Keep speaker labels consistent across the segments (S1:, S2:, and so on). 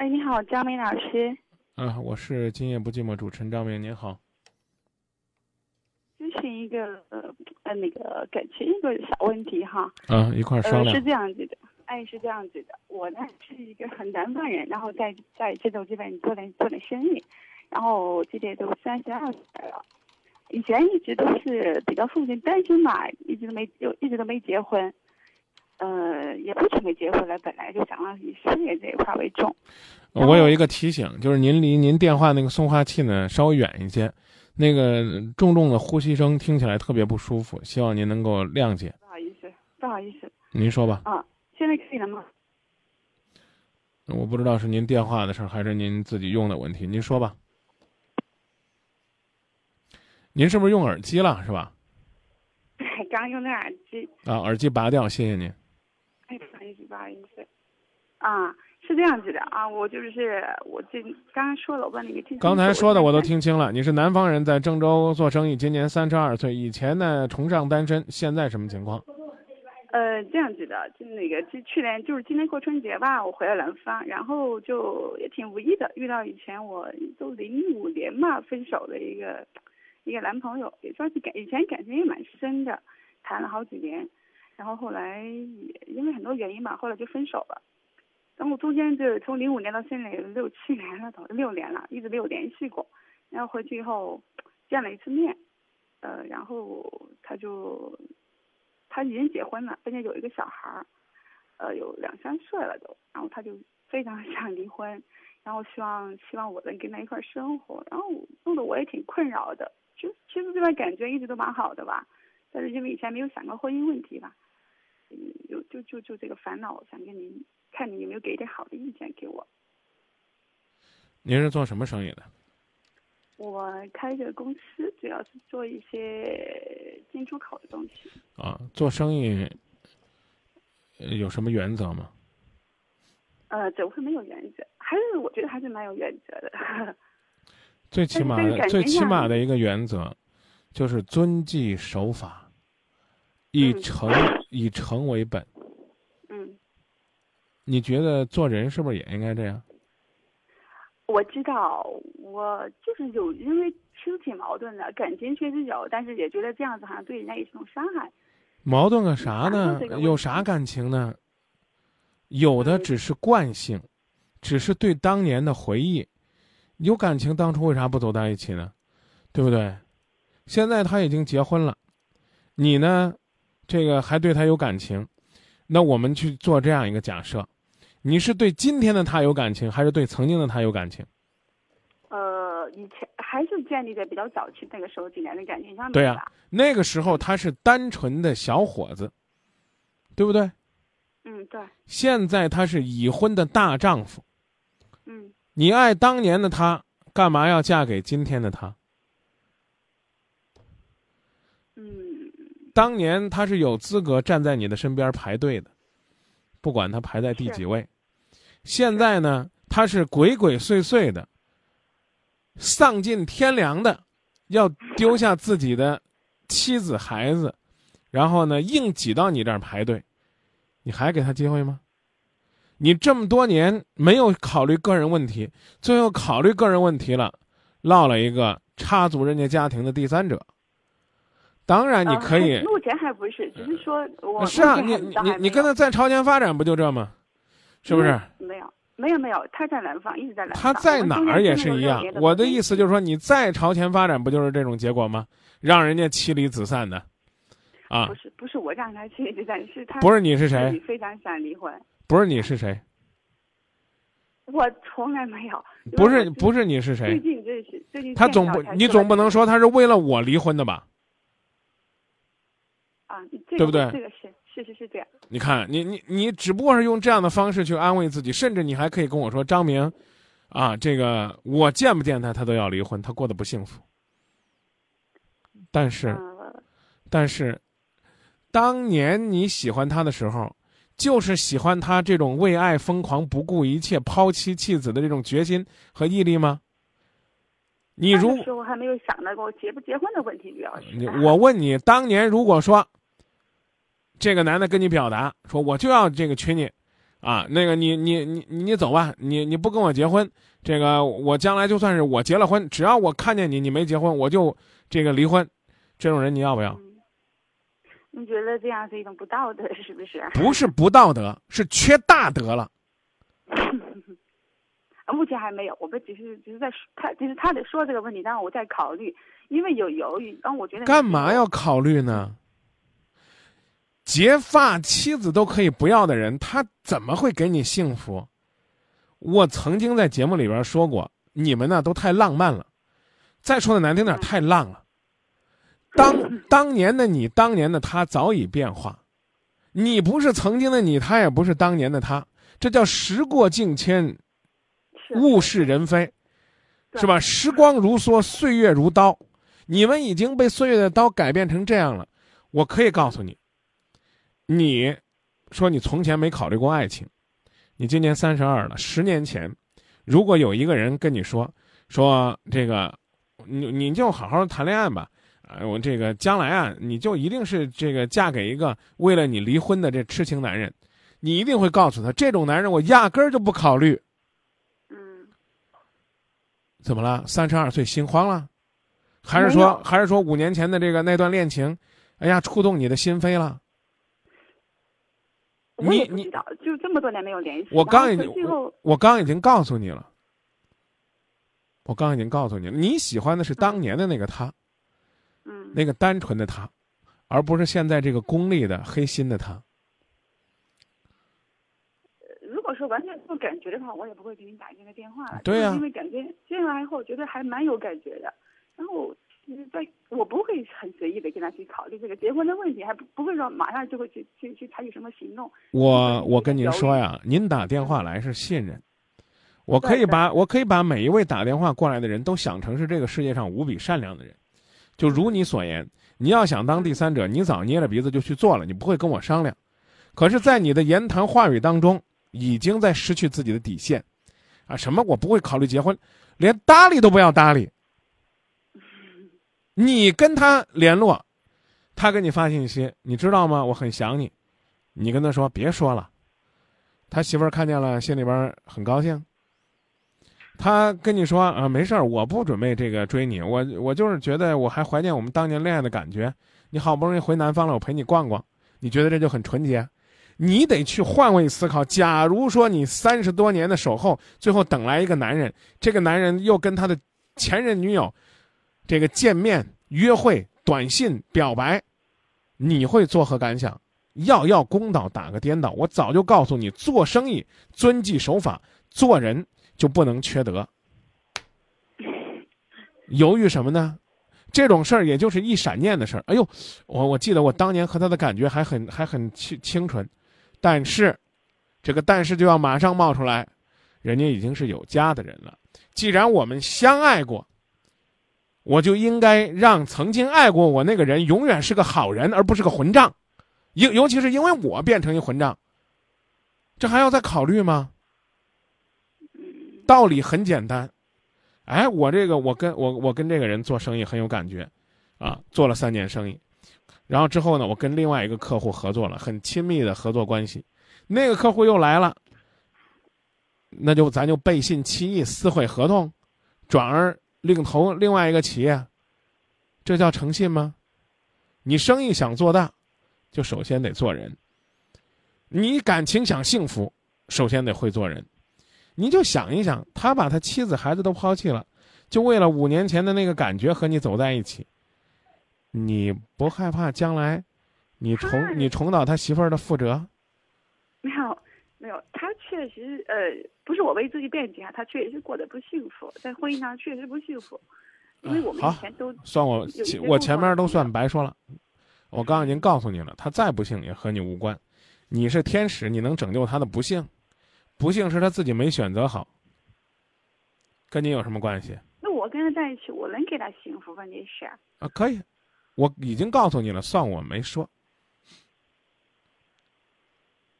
S1: 哎，你好，张明老师。
S2: 啊，我是今夜不寂寞主持人张明，您好。
S1: 咨询一个呃呃那个感情一个小问题哈。
S2: 啊，一块儿商量。
S1: 呃，是这样子的，哎，是这样子的，我呢是一个很南方人，然后在在郑州这边做点做点生意，然后今年都三十二岁了，以前一直都是比较父亲单身嘛，一直都没有一直都没结婚，呃，也不准备结婚了，本来就想以事业这一块为重。
S2: 我有一个提醒，就是您离您电话那个送话器呢稍微远一些，那个重重的呼吸声听起来特别不舒服，希望您能够谅解。
S1: 不好意思，不好意思。
S2: 您说吧。
S1: 啊，现在可以了吗？
S2: 我不知道是您电话的事儿还是您自己用的问题，您说吧。您是不是用耳机了？是吧？
S1: 刚用的耳机。
S2: 啊，耳机拔掉，谢谢您。
S1: 哎，不好意思，不好意思。啊。是这样子的啊，我就是我这刚刚说了，我问了一个。
S2: 刚才说的我都听清了，你是南方人，在郑州做生意，今年三十二岁，以前呢崇尚单身，现在什么情况？
S1: 呃，这样子的，就那个，就去年就是今年过春节吧，我回了南方，然后就也挺无意的，遇到以前我都零五年嘛分手的一个一个男朋友，也算是感以前感情也蛮深的，谈了好几年，然后后来也因为很多原因吧，后来就分手了。然后中间就从零五年到现在有六七年了，都六年了，一直没有联系过。然后回去以后见了一次面，呃，然后他就他已经结婚了，并且有一个小孩儿，呃，有两三岁了都。然后他就非常 想离婚，然后希望希望我能跟他一块生活。然后弄得我也挺困扰的。就其实这段感觉一直都蛮好的吧，但是因为以前没有想过婚姻问题吧，嗯，就就就就这个烦恼，想跟您。看你有没有给一点好的意见给我。
S2: 您是做什么生意的？
S1: 我开个公司，主要是做一些进出口的东西。
S2: 啊，做生意有什么原则吗？
S1: 呃，怎么会没有原则？还是我觉得还是蛮有原则的。
S2: 最起码的，最起码的一个原则，就是遵纪守法，以诚以诚为本。嗯你觉得做人是不是也应该这样？
S1: 我知道，我就是有，因为其实挺矛盾的，感情确实有，但是也觉得这样子好像对人家也是种伤害。
S2: 矛盾个啥呢？有啥感情呢？有的只是惯性，只是对当年的回忆。有感情，当初为啥不走在一起呢？对不对？现在他已经结婚了，你呢？这个还对他有感情，那我们去做这样一个假设。你是对今天的他有感情，还是对曾经的他有感情？
S1: 呃，以前还是建立在比较早期那个时候几年的感情上面。
S2: 对呀，那个时候他是单纯的小伙子，对不对？
S1: 嗯，对。
S2: 现在他是已婚的大丈夫。
S1: 嗯。
S2: 你爱当年的他，干嘛要嫁给今天的他？
S1: 嗯。
S2: 当年他是有资格站在你的身边排队的。不管他排在第几位，现在呢，他是鬼鬼祟祟的，丧尽天良的，要丢下自己的妻子孩子，然后呢，硬挤到你这儿排队，你还给他机会吗？你这么多年没有考虑个人问题，最后考虑个人问题了，落了一个插足人家家庭的第三者。当然你可以，
S1: 目前还不是，只是说我
S2: 是啊，你你你跟他在朝前发展不就这吗？是不是？
S1: 没有没有没有，他在南方，一直在南方。
S2: 他在哪儿也是一样。我的意思就是说，你再朝前发展，不就是这种结果吗？让人家妻离子散的，啊？
S1: 不是不是我让他妻离子散，是他
S2: 不是你是谁？
S1: 非常想离婚。
S2: 不是你是谁？
S1: 我从来没有。
S2: 不是不是你是谁？
S1: 最近这是最近。
S2: 他总不你总不能说他是为了我离婚的吧？
S1: 啊，
S2: 对不对？
S1: 这个是，是是是这样。
S2: 你看，你你你只不过是用这样的方式去安慰自己，甚至你还可以跟我说：“张明，啊，这个我见不见他，他都要离婚，他过得不幸福。”但是，但是，当年你喜欢他的时候，就是喜欢他这种为爱疯狂、不顾一切、抛妻弃子的这种决心和毅力吗？你如
S1: 时候还没有想到过结不结婚的问题，主要是。
S2: 我问你，当年如果说。这个男的跟你表达说：“我就要这个娶你，啊，那个你你你你走吧，你你不跟我结婚，这个我将来就算是我结了婚，只要我看见你你没结婚，我就这个离婚。这种人你要不要？
S1: 你觉得这样是一种不道德，是不是？
S2: 不是不道德，是缺大德了。
S1: 目前还没有，我们只是只是在他，就是他在说这个问题，然后我在考虑，因为有犹豫，然后我觉得
S2: 干嘛要考虑呢？结发妻子都可以不要的人，他怎么会给你幸福？我曾经在节目里边说过，你们呢都太浪漫了，再说的难听点，太浪了。当 当年的你，当年的他早已变化，你不是曾经的你，他也不是当年的他，这叫时过境迁，物是人非，是吧？时光如梭，岁月如刀，你们已经被岁月的刀改变成这样了。我可以告诉你。你，说你从前没考虑过爱情，你今年三十二了。十年前，如果有一个人跟你说，说这个，你你就好好谈恋爱吧，啊，我这个将来啊，你就一定是这个嫁给一个为了你离婚的这痴情男人，你一定会告诉他，这种男人我压根儿就不考虑。
S1: 嗯，
S2: 怎么了？三十二岁心慌了，还是说还是说五年前的这个那段恋情，哎呀，触动你的心扉了？
S1: 你你就这么多年没有联系，
S2: 我刚已经我刚已经告诉你了，我刚已经告诉你了，你喜欢的是当年的那个他，
S1: 嗯，
S2: 那个单纯的他，而不是现在这个功利的黑心的他。
S1: 如果说完全没有感觉的话，我也不会给你打这个电话了。
S2: 对呀，
S1: 因为感觉接下来以后，觉得还蛮有感觉的，然后。在，我不会很随意的跟他去考虑这个结婚的问题，还不不会说马上就会去去去采取什么行动。
S2: 我我跟您说呀，您打电话来是信任，我可以把我可以把每一位打电话过来的人都想成是这个世界上无比善良的人，就如你所言，你要想当第三者，你早捏着鼻子就去做了，你不会跟我商量。可是，在你的言谈话语当中，已经在失去自己的底线，啊，什么我不会考虑结婚，连搭理都不要搭理。你跟他联络，他给你发信息，你知道吗？我很想你。你跟他说别说了，他媳妇儿看见了，心里边很高兴。他跟你说啊，没事儿，我不准备这个追你，我我就是觉得我还怀念我们当年恋爱的感觉。你好不容易回南方了，我陪你逛逛，你觉得这就很纯洁？你得去换位思考。假如说你三十多年的守候，最后等来一个男人，这个男人又跟他的前任女友。这个见面、约会、短信、表白，你会作何感想？要要公道，打个颠倒。我早就告诉你，做生意遵纪守法，做人就不能缺德。犹豫什么呢？这种事儿也就是一闪念的事儿。哎呦，我我记得我当年和他的感觉还很还很清清纯，但是，这个但是就要马上冒出来，人家已经是有家的人了。既然我们相爱过。我就应该让曾经爱过我那个人永远是个好人，而不是个混账，尤尤其是因为我变成一混账，这还要再考虑吗？道理很简单，哎，我这个我跟我我跟这个人做生意很有感觉，啊，做了三年生意，然后之后呢，我跟另外一个客户合作了，很亲密的合作关系，那个客户又来了，那就咱就背信弃义，撕毁合同，转而。另投另外一个企业，这叫诚信吗？你生意想做大，就首先得做人。你感情想幸福，首先得会做人。你就想一想，他把他妻子孩子都抛弃了，就为了五年前的那个感觉和你走在一起。你不害怕将来，你重你重蹈他媳妇儿的覆辙？
S1: 没有。他确实呃，不是我为自己辩解啊，他确实是过得不幸福，在婚姻上确实不幸福，因为我们以前都
S2: 算我我前面都算白说了，我刚刚已经告诉你了，他再不幸也和你无关，你是天使，你能拯救他的不幸，不幸是他自己没选择好，跟你有什么关系？
S1: 那我跟他在一起，我能给他幸福，吗？你是
S2: 啊，可以，我已经告诉你了，算我没说，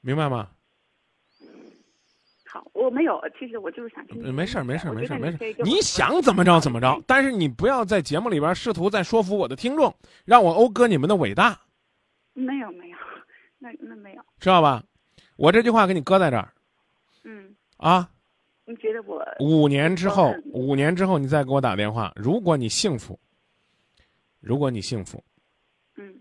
S2: 明白吗？
S1: 我没有，其实我就是想听。
S2: 没事儿，没事儿，没事儿，没事儿。你想怎么着怎么着，但是你不要在节目里边试图在说服我的听众，让我讴歌你们的伟大。
S1: 没有，没有，那那没有。
S2: 知道吧？我这句话给你搁在这儿
S1: 嗯，
S2: 啊。
S1: 你觉得我
S2: 五年之后
S1: 嗯，
S2: 五年之后你再给我打电话，如果你幸福，如果你幸福，
S1: 嗯，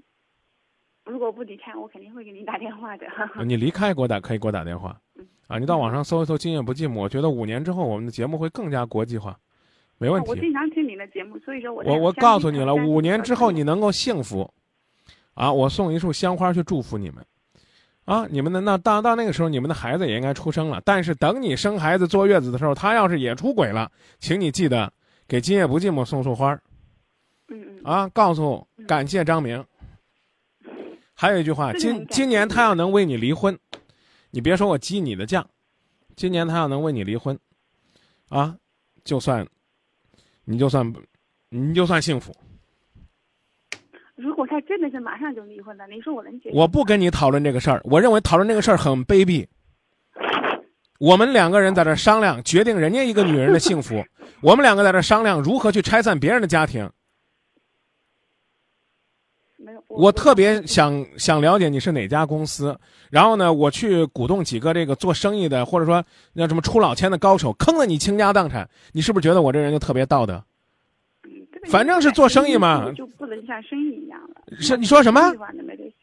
S1: 如果不离开，我肯定会给你打电话的。
S2: 你离开给我打可以给我打电话
S1: 嗯，
S2: 啊，你到网上搜一搜“今夜不寂寞”，我觉得五年之后我们的节目会更加国际化，没问题。
S1: 我经常听你的节目，所以说我
S2: 我我告诉你了，五年之后你
S1: 能
S2: 能够幸福，啊，我送一束香花去祝福你们，啊，你们的那到到那个时候，你们的孩子也应该出生了。但是等你生孩子坐月子的时候，他要是也出轨了，请你记得给今夜不寂寞送束花
S1: 嗯嗯
S2: 啊，告诉感谢张明。还有一句话，今今年他要能为你离婚，你别说我激你的犟，今年他要能为你离婚，啊，就算，你就算，你就算幸福。
S1: 如果他真的是马上就离婚了，你说我能接受？
S2: 我不跟你讨论这个事儿，我认为讨论这个事儿很卑鄙。我们两个人在这儿商量，决定人家一个女人的幸福。我们两个在这儿商量如何去拆散别人的家庭。
S1: 没有，
S2: 我特别想想了解你是哪家公司，然后呢，我去鼓动几个这个做生意的，或者说那什么出老千的高手，坑了你倾家荡产，你是不是觉得我这人就特别道德？反正是做生意嘛
S1: 就不能像生意一样了。
S2: 是你说什么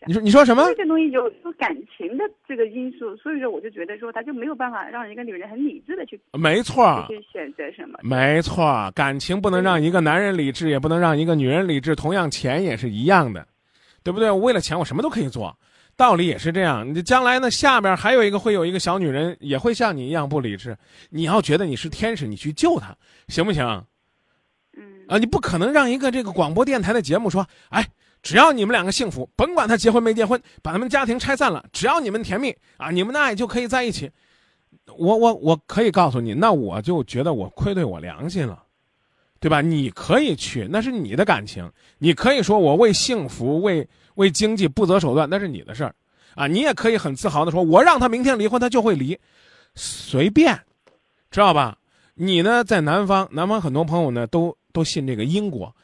S2: 你说你说什么？
S1: 这东西有有感情的这个因素，所以说我就觉得说他就没有办法让一个女人很理智的去
S2: 没错，
S1: 去选择什么。
S2: 没错，感情不能让一个男人理智，也不能让一个女人理智，同样钱也是一样的，对不对？我为了钱，我什么都可以做，道理也是这样。你将来呢，下边还有一个会有一个小女人，也会像你一样不理智。你要觉得你是天使，你去救她，行不行？啊，你不可能让一个这个广播电台的节目说，哎，只要你们两个幸福，甭管他结婚没结婚，把他们家庭拆散了，只要你们甜蜜啊，你们的爱就可以在一起。我我我可以告诉你，那我就觉得我愧对我良心了，对吧？你可以去，那是你的感情，你可以说我为幸福、为为经济不择手段，那是你的事儿，啊，你也可以很自豪的说，我让他明天离婚，他就会离，随便，知道吧？你呢，在南方，南方很多朋友呢都都信这个因果，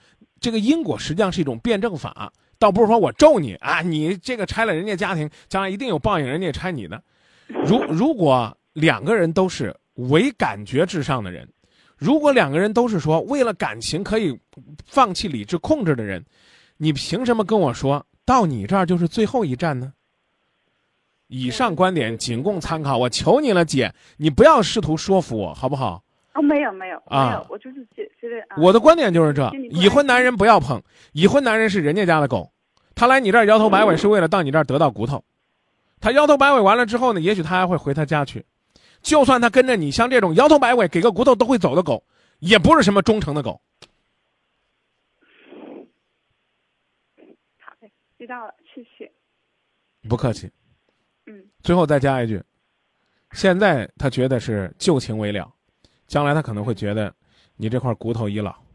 S2: 这个因果实际上是一种辩证法，倒不是说我咒你啊，你这个拆了人家家庭，将来一定有报应，人家也拆你的。如如果两个人都是唯感觉至上的人，如果两个人都是说为了感情可以放弃理智控制的人，你凭什么跟我说到你这儿就是最后一站呢？以上观点仅供参考，我求你了，姐，你不要试图说服我，好不好？
S1: 哦，没有没有
S2: 啊
S1: 没有，我就是觉觉得啊
S2: 我的观点就是这已婚男人不要碰，已婚男人是人家家的狗，他来你这儿摇头摆尾是为了到你这儿得到骨头，他摇头摆尾完了之后呢，也许他还会回他家去，就算他跟着你，像这种摇头摆尾给个骨头都会走的狗，也不是什么忠诚的狗。
S1: 好的，知道了，谢谢。
S2: 不客气。
S1: 嗯，
S2: 最后再加一句，现在他觉得是旧情未了，将来他可能会觉得你这块骨头已老。